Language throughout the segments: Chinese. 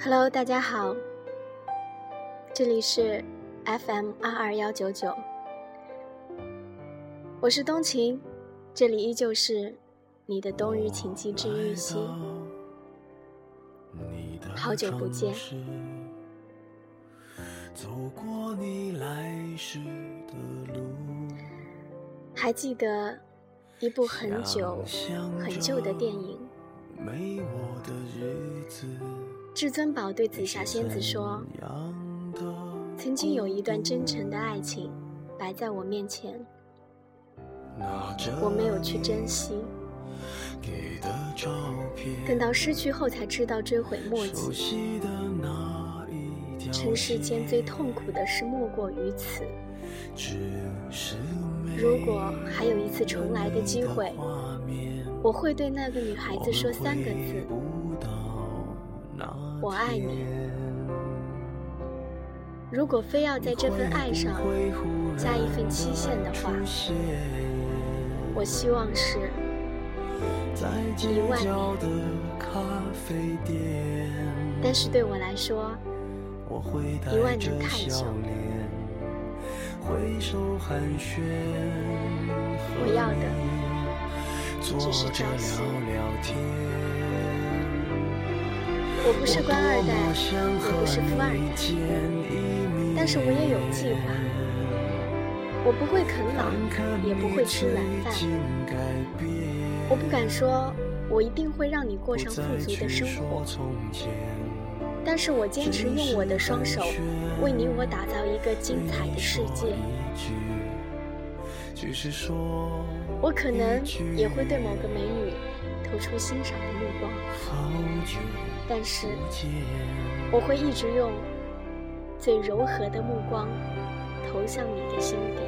Hello，大家好，这里是 FM 二二幺九九，我是冬晴，这里依旧是你的冬日情记治愈系，好久不见。还记得一部很久很旧的电影。至尊宝对紫霞仙子说：“曾经有一段真诚的爱情摆在我面前，我没有去珍惜，等到失去后才知道追悔莫及。尘世间最痛苦的事莫过于此。如果还有一次重来的机会。”我会对那个女孩子说三个字：“我爱你。”如果非要在这份爱上加一份期限的话，我希望是一万年。但是对我来说，一万年太久。我要的。只是朝夕。我不是官二代，也不是富二代，但是我也有计划。我不会啃老，也不会吃软饭。我不敢说，我一定会让你过上富足的生活。但是我坚持用我的双手，为你我打造一个精彩的世界。我可能也会对某个美女投出欣赏的目光，但是我会一直用最柔和的目光投向你的心底。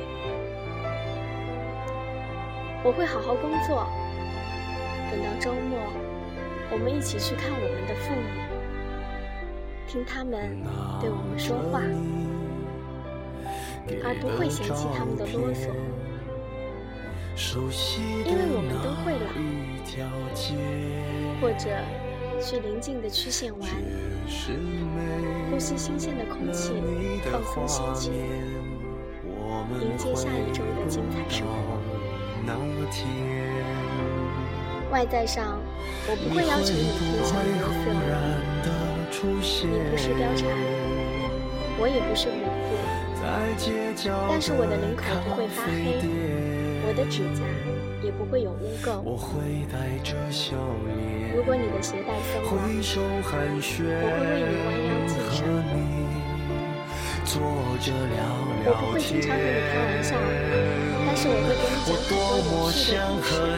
我会好好工作，等到周末，我们一起去看我们的父母，听他们对我们说话，而不会嫌弃他们的啰嗦。因为我们都会老，或者去邻近的区县玩，呼吸新鲜的空气，放松心情，迎接下一周的精彩生活。外在上，我不会要求你天香颜色，你不是貂蝉，我也不是吕布，但是我的领口不会发黑。我的指甲也不会有污垢。如果你的鞋带松了，我会为你弯腰系上。我不会经常和你开玩笑，但是我会给你讲很多有趣的故事。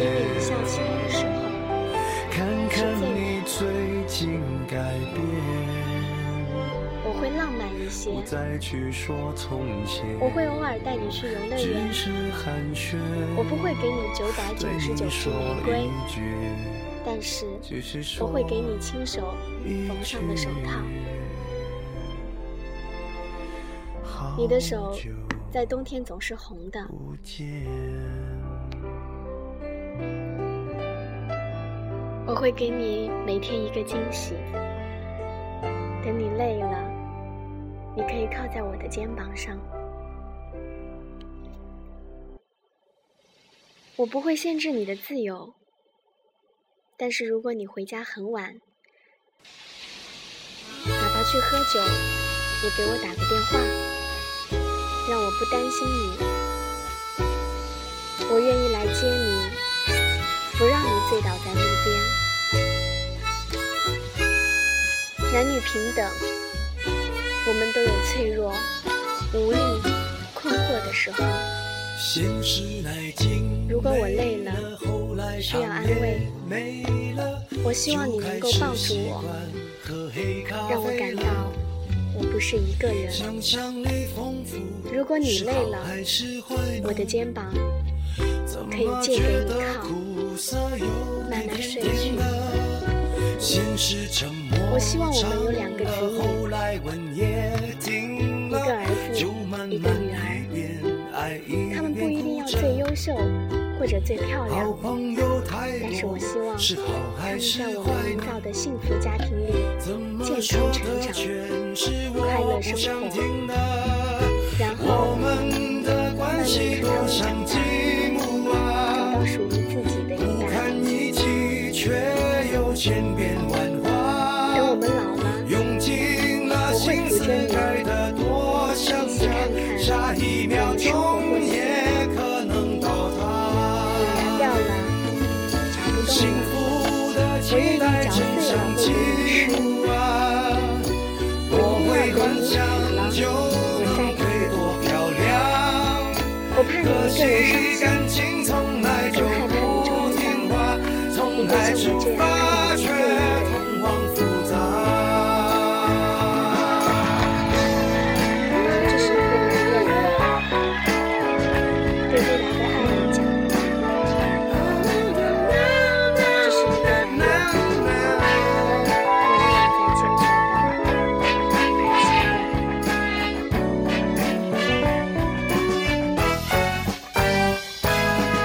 因为你笑起来的时候，世界改变。我会偶尔带你去游乐园，我不会给你九百九十九束玫瑰，但是我会给你亲手缝上的手套。你的手在冬天总是红的，我会给你每天一个惊喜，等你累了。你可以靠在我的肩膀上，我不会限制你的自由。但是如果你回家很晚，哪怕去喝酒，也给我打个电话，让我不担心你。我愿意来接你，不让你醉倒在路边。男女平等。我们都有脆弱、无力、困惑的时候。如果我累了，需要安慰，我希望你能够抱住我，让我感到我不是一个人。如果你累了，我的肩膀可以借给你靠，慢慢睡去。我希望我们有两个子女，一个女儿。他们不一定要最优秀或者最漂亮，但是我希望他们在我们营造的幸福家庭里健康成长，快乐生活，然后慢慢的看到长大，找到属于自己的依然。等期待真相积木啊不会幻想就能够多漂亮可惜感情从来就不听话从来就不